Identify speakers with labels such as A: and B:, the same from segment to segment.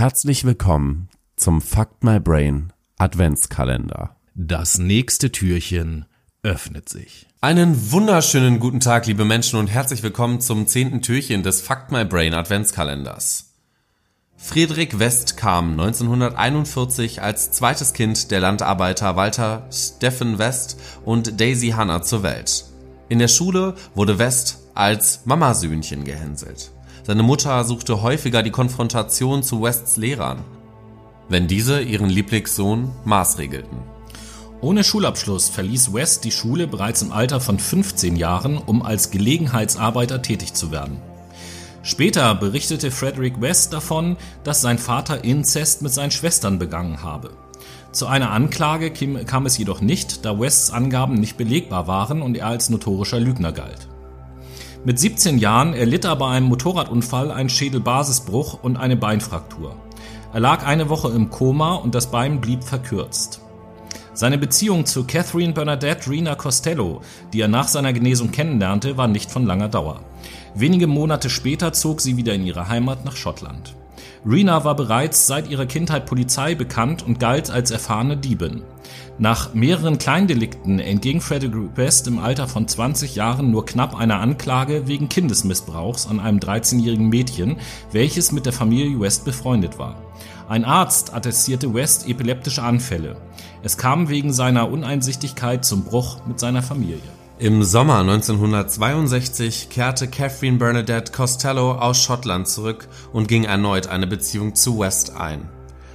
A: Herzlich willkommen zum Fuck My Brain Adventskalender.
B: Das nächste Türchen öffnet sich.
A: Einen wunderschönen guten Tag, liebe Menschen, und herzlich willkommen zum zehnten Türchen des Fuck My Brain Adventskalenders. Friedrich West kam 1941 als zweites Kind der Landarbeiter Walter Steffen West und Daisy Hanna zur Welt. In der Schule wurde West als Mamasöhnchen gehänselt. Seine Mutter suchte häufiger die Konfrontation zu Wests Lehrern, wenn diese ihren Lieblingssohn maßregelten.
B: Ohne Schulabschluss verließ West die Schule bereits im Alter von 15 Jahren, um als Gelegenheitsarbeiter tätig zu werden. Später berichtete Frederick West davon, dass sein Vater Inzest mit seinen Schwestern begangen habe. Zu einer Anklage kam es jedoch nicht, da Wests Angaben nicht belegbar waren und er als notorischer Lügner galt. Mit 17 Jahren erlitt er bei einem Motorradunfall einen Schädelbasisbruch und eine Beinfraktur. Er lag eine Woche im Koma und das Bein blieb verkürzt. Seine Beziehung zu Catherine Bernadette Rena Costello, die er nach seiner Genesung kennenlernte, war nicht von langer Dauer. Wenige Monate später zog sie wieder in ihre Heimat nach Schottland. Rena war bereits seit ihrer Kindheit Polizei bekannt und galt als erfahrene Diebin. Nach mehreren Kleindelikten entging Frederick West im Alter von 20 Jahren nur knapp einer Anklage wegen Kindesmissbrauchs an einem 13-jährigen Mädchen, welches mit der Familie West befreundet war. Ein Arzt attestierte West epileptische Anfälle. Es kam wegen seiner Uneinsichtigkeit zum Bruch mit seiner Familie.
A: Im Sommer 1962 kehrte Catherine Bernadette Costello aus Schottland zurück und ging erneut eine Beziehung zu West ein.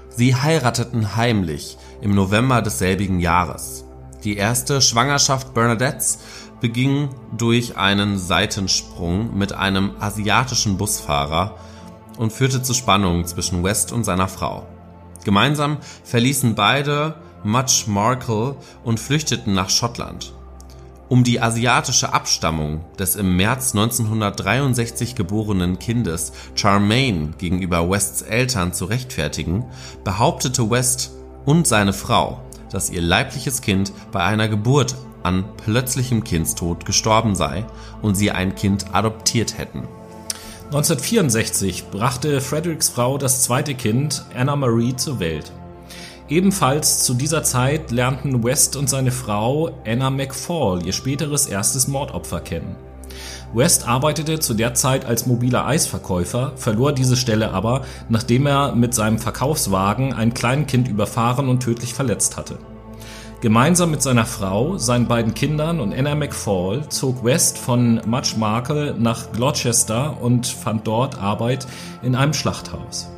A: Sie heirateten heimlich im November desselbigen Jahres. Die erste Schwangerschaft Bernadettes beging durch einen Seitensprung mit einem asiatischen Busfahrer und führte zu Spannungen zwischen West und seiner Frau. Gemeinsam verließen beide Much Markle und flüchteten nach Schottland. Um die asiatische Abstammung des im März 1963 geborenen Kindes Charmaine gegenüber Wests Eltern zu rechtfertigen, behauptete West und seine Frau, dass ihr leibliches Kind bei einer Geburt an plötzlichem Kindstod gestorben sei und sie ein Kind adoptiert hätten.
B: 1964 brachte Fredericks Frau das zweite Kind, Anna Marie, zur Welt. Ebenfalls zu dieser Zeit lernten West und seine Frau Anna McFall ihr späteres erstes Mordopfer kennen. West arbeitete zu der Zeit als mobiler Eisverkäufer, verlor diese Stelle aber, nachdem er mit seinem Verkaufswagen ein Kleinkind überfahren und tödlich verletzt hatte. Gemeinsam mit seiner Frau, seinen beiden Kindern und Anna McFall zog West von Much Markle nach Gloucester und fand dort Arbeit in einem Schlachthaus.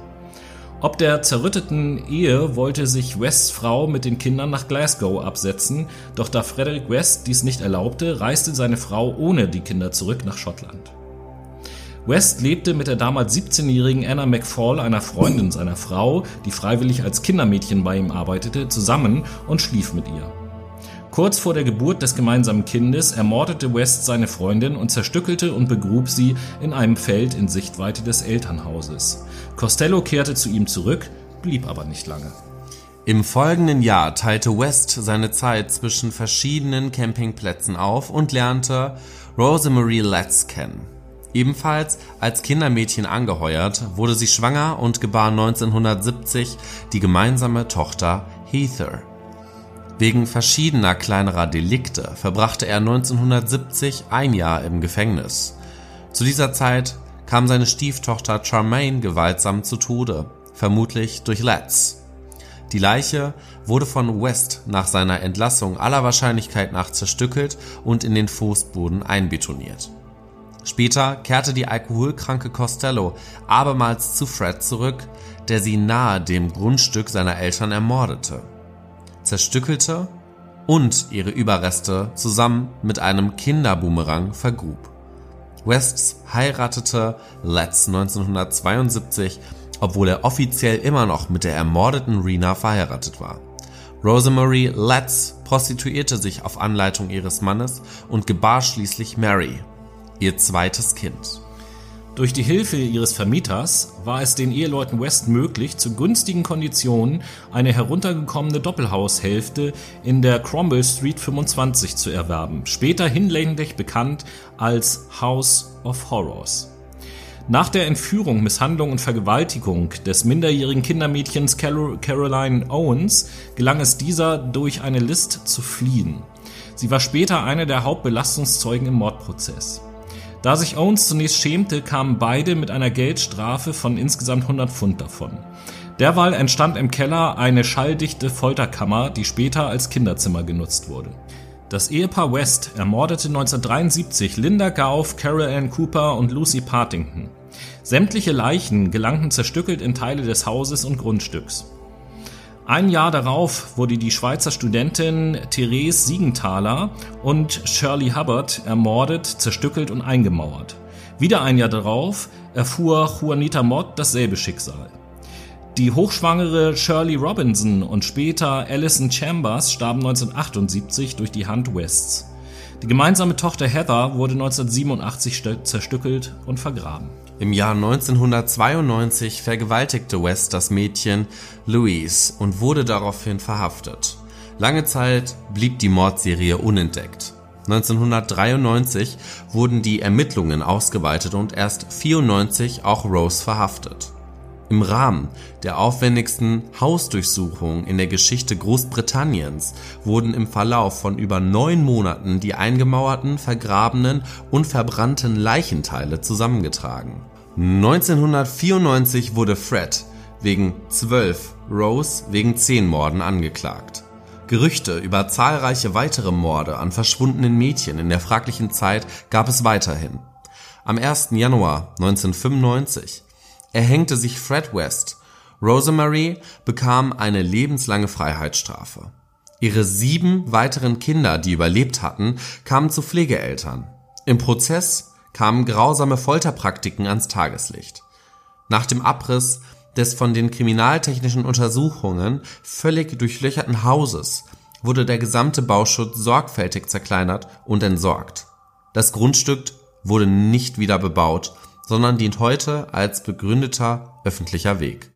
B: Ob der zerrütteten Ehe wollte sich Wests Frau mit den Kindern nach Glasgow absetzen, doch da Frederick West dies nicht erlaubte, reiste seine Frau ohne die Kinder zurück nach Schottland. West lebte mit der damals 17-jährigen Anna McFall, einer Freundin seiner Frau, die freiwillig als Kindermädchen bei ihm arbeitete, zusammen und schlief mit ihr. Kurz vor der Geburt des gemeinsamen Kindes ermordete West seine Freundin und zerstückelte und begrub sie in einem Feld in Sichtweite des Elternhauses. Costello kehrte zu ihm zurück, blieb aber nicht lange.
A: Im folgenden Jahr teilte West seine Zeit zwischen verschiedenen Campingplätzen auf und lernte Rosemarie Letts kennen. Ebenfalls als Kindermädchen angeheuert, wurde sie schwanger und gebar 1970 die gemeinsame Tochter Heather. Wegen verschiedener kleinerer Delikte verbrachte er 1970 ein Jahr im Gefängnis. Zu dieser Zeit kam seine Stieftochter Charmaine gewaltsam zu Tode, vermutlich durch Letts. Die Leiche wurde von West nach seiner Entlassung aller Wahrscheinlichkeit nach zerstückelt und in den Fußboden einbetoniert. Später kehrte die alkoholkranke Costello abermals zu Fred zurück, der sie nahe dem Grundstück seiner Eltern ermordete zerstückelte und ihre Überreste zusammen mit einem Kinderboomerang vergrub. West heiratete Letts 1972, obwohl er offiziell immer noch mit der ermordeten Rena verheiratet war. Rosemary Letts prostituierte sich auf Anleitung ihres Mannes und gebar schließlich Mary, ihr zweites Kind.
B: Durch die Hilfe ihres Vermieters war es den Eheleuten West möglich, zu günstigen Konditionen eine heruntergekommene Doppelhaushälfte in der Cromwell Street 25 zu erwerben, später hinlänglich bekannt als House of Horrors. Nach der Entführung, Misshandlung und Vergewaltigung des minderjährigen Kindermädchens Caroline Owens gelang es dieser, durch eine List zu fliehen. Sie war später eine der Hauptbelastungszeugen im Mordprozess. Da sich Owens zunächst schämte, kamen beide mit einer Geldstrafe von insgesamt 100 Pfund davon. Derweil entstand im Keller eine schalldichte Folterkammer, die später als Kinderzimmer genutzt wurde. Das Ehepaar West ermordete 1973 Linda Gauff, Carol Ann Cooper und Lucy Partington. Sämtliche Leichen gelangten zerstückelt in Teile des Hauses und Grundstücks. Ein Jahr darauf wurde die Schweizer Studentin Therese Siegenthaler und Shirley Hubbard ermordet, zerstückelt und eingemauert. Wieder ein Jahr darauf erfuhr Juanita Mott dasselbe Schicksal. Die hochschwangere Shirley Robinson und später Alison Chambers starben 1978 durch die Hand Wests. Die gemeinsame Tochter Heather wurde 1987 zerstückelt und vergraben.
A: Im Jahr 1992 vergewaltigte West das Mädchen Louise und wurde daraufhin verhaftet. Lange Zeit blieb die Mordserie unentdeckt. 1993 wurden die Ermittlungen ausgeweitet und erst 94 auch Rose verhaftet. Im Rahmen der aufwendigsten Hausdurchsuchung in der Geschichte Großbritanniens wurden im Verlauf von über neun Monaten die eingemauerten, vergrabenen und verbrannten Leichenteile zusammengetragen. 1994 wurde Fred wegen zwölf, Rose wegen zehn Morden angeklagt. Gerüchte über zahlreiche weitere Morde an verschwundenen Mädchen in der fraglichen Zeit gab es weiterhin. Am 1. Januar 1995 erhängte sich Fred West. Rosemary bekam eine lebenslange Freiheitsstrafe. Ihre sieben weiteren Kinder, die überlebt hatten, kamen zu Pflegeeltern. Im Prozess kamen grausame Folterpraktiken ans Tageslicht. Nach dem Abriss des von den kriminaltechnischen Untersuchungen völlig durchlöcherten Hauses wurde der gesamte Bauschutz sorgfältig zerkleinert und entsorgt. Das Grundstück wurde nicht wieder bebaut sondern dient heute als begründeter öffentlicher Weg